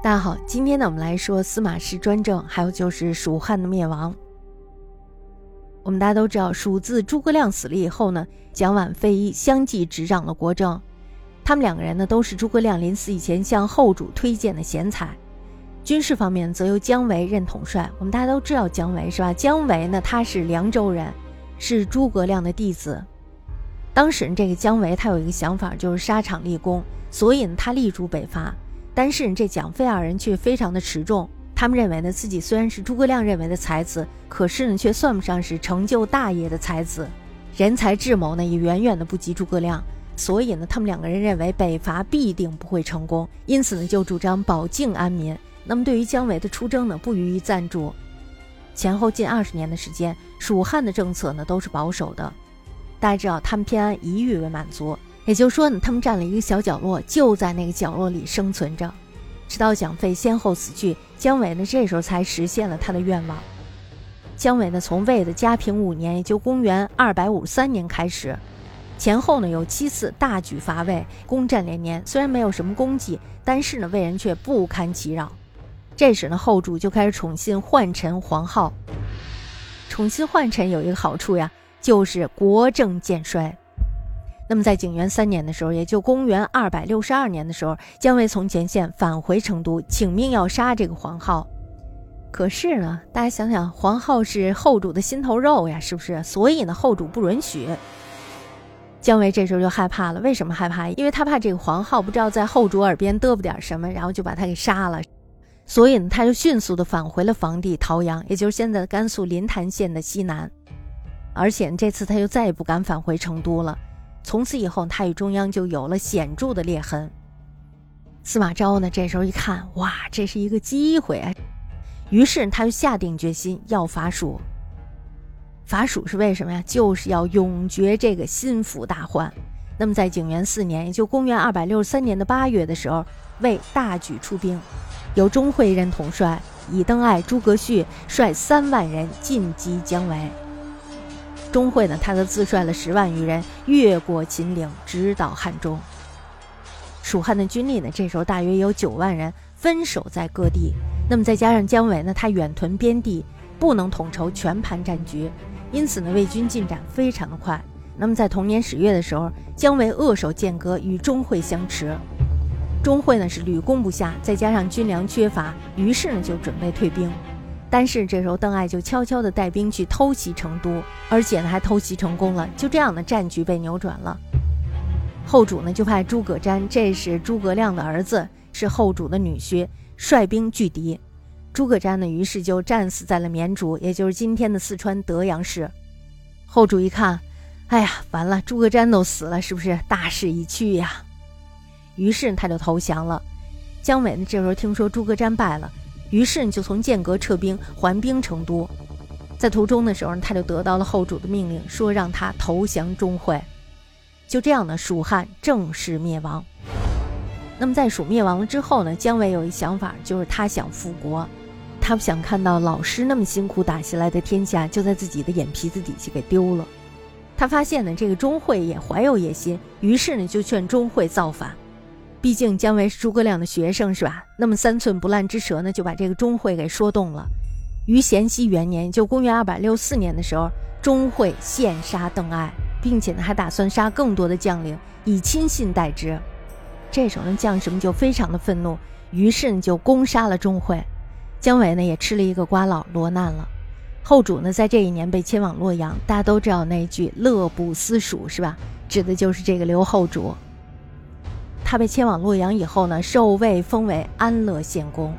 大家好，今天呢，我们来说司马氏专政，还有就是蜀汉的灭亡。我们大家都知道，蜀自诸葛亮死了以后呢，蒋琬、费祎相继执掌了国政。他们两个人呢，都是诸葛亮临死以前向后主推荐的贤才。军事方面则由姜维任统帅。我们大家都知道姜维是吧？姜维呢，他是凉州人，是诸葛亮的弟子。当时这个姜维他有一个想法，就是沙场立功，所以呢，他力主北伐。但是这蒋费二人却非常的持重，他们认为呢自己虽然是诸葛亮认为的才子，可是呢却算不上是成就大业的才子，人才智谋呢也远远的不及诸葛亮，所以呢他们两个人认为北伐必定不会成功，因此呢就主张保境安民。那么对于姜维的出征呢不予以赞助。前后近二十年的时间，蜀汉的政策呢都是保守的，大家知道他们偏安一隅为满足。也就是说呢，他们占了一个小角落，就在那个角落里生存着，直到蒋费先后死去，姜维呢这时候才实现了他的愿望。姜维呢从魏的嘉平五年，也就公元二百五十三年开始，前后呢有七次大举伐魏，攻占连年。虽然没有什么功绩，但是呢魏人却不堪其扰。这时呢后主就开始宠信宦臣黄皓。宠信宦臣有一个好处呀，就是国政渐衰。那么在景元三年的时候，也就公元二百六十二年的时候，姜维从前线返回成都，请命要杀这个黄皓。可是呢，大家想想，黄皓是后主的心头肉呀，是不是？所以呢，后主不允许。姜维这时候就害怕了。为什么害怕？因为他怕这个黄皓不知道在后主耳边嘚啵点什么，然后就把他给杀了。所以呢，他就迅速的返回了房地陶阳，也就是现在的甘肃临潭县的西南。而且这次他就再也不敢返回成都了。从此以后，他与中央就有了显著的裂痕。司马昭呢，这时候一看，哇，这是一个机会啊！于是他就下定决心要伐蜀。伐蜀是为什么呀？就是要永绝这个心腹大患。那么在景元四年，也就公元二百六十三年的八月的时候，魏大举出兵，由钟会任统帅，以邓艾、诸葛绪率三万人进击姜维。钟会呢，他则自率了十万余人，越过秦岭，直捣汉中。蜀汉的军力呢，这时候大约有九万人，分守在各地。那么再加上姜维呢，他远屯边地，不能统筹全盘战局，因此呢，魏军进展非常的快。那么在同年十月的时候，姜维扼守剑阁，与钟会相持。钟会呢是屡攻不下，再加上军粮缺乏，于是呢就准备退兵。但是这时候，邓艾就悄悄地带兵去偷袭成都，而且呢还偷袭成功了。就这样呢，战局被扭转了。后主呢就派诸葛瞻，这是诸葛亮的儿子，是后主的女婿，率兵拒敌。诸葛瞻呢于是就战死在了绵竹，也就是今天的四川德阳市。后主一看，哎呀，完了，诸葛瞻都死了，是不是大势已去呀？于是他就投降了。姜维呢这时候听说诸葛瞻败了。于是就从剑阁撤兵，还兵成都。在途中的时候，他就得到了后主的命令，说让他投降钟会。就这样呢，蜀汉正式灭亡。那么在蜀灭亡了之后呢，姜维有一想法，就是他想复国，他不想看到老师那么辛苦打下来的天下就在自己的眼皮子底下给丢了。他发现呢，这个钟会也怀有野心，于是呢就劝钟会造反。毕竟姜维是诸葛亮的学生，是吧？那么三寸不烂之舌呢，就把这个钟会给说动了。于咸熙元年，就公元二百六四年的时候，钟会献杀邓艾，并且呢还打算杀更多的将领，以亲信代之。这时候呢，将士们就非常的愤怒，于是呢就攻杀了钟会。姜维呢也吃了一个瓜老，落难了。后主呢在这一年被迁往洛阳，大家都知道那句“乐不思蜀”是吧？指的就是这个刘后主。他被迁往洛阳以后呢，受魏封为安乐县公。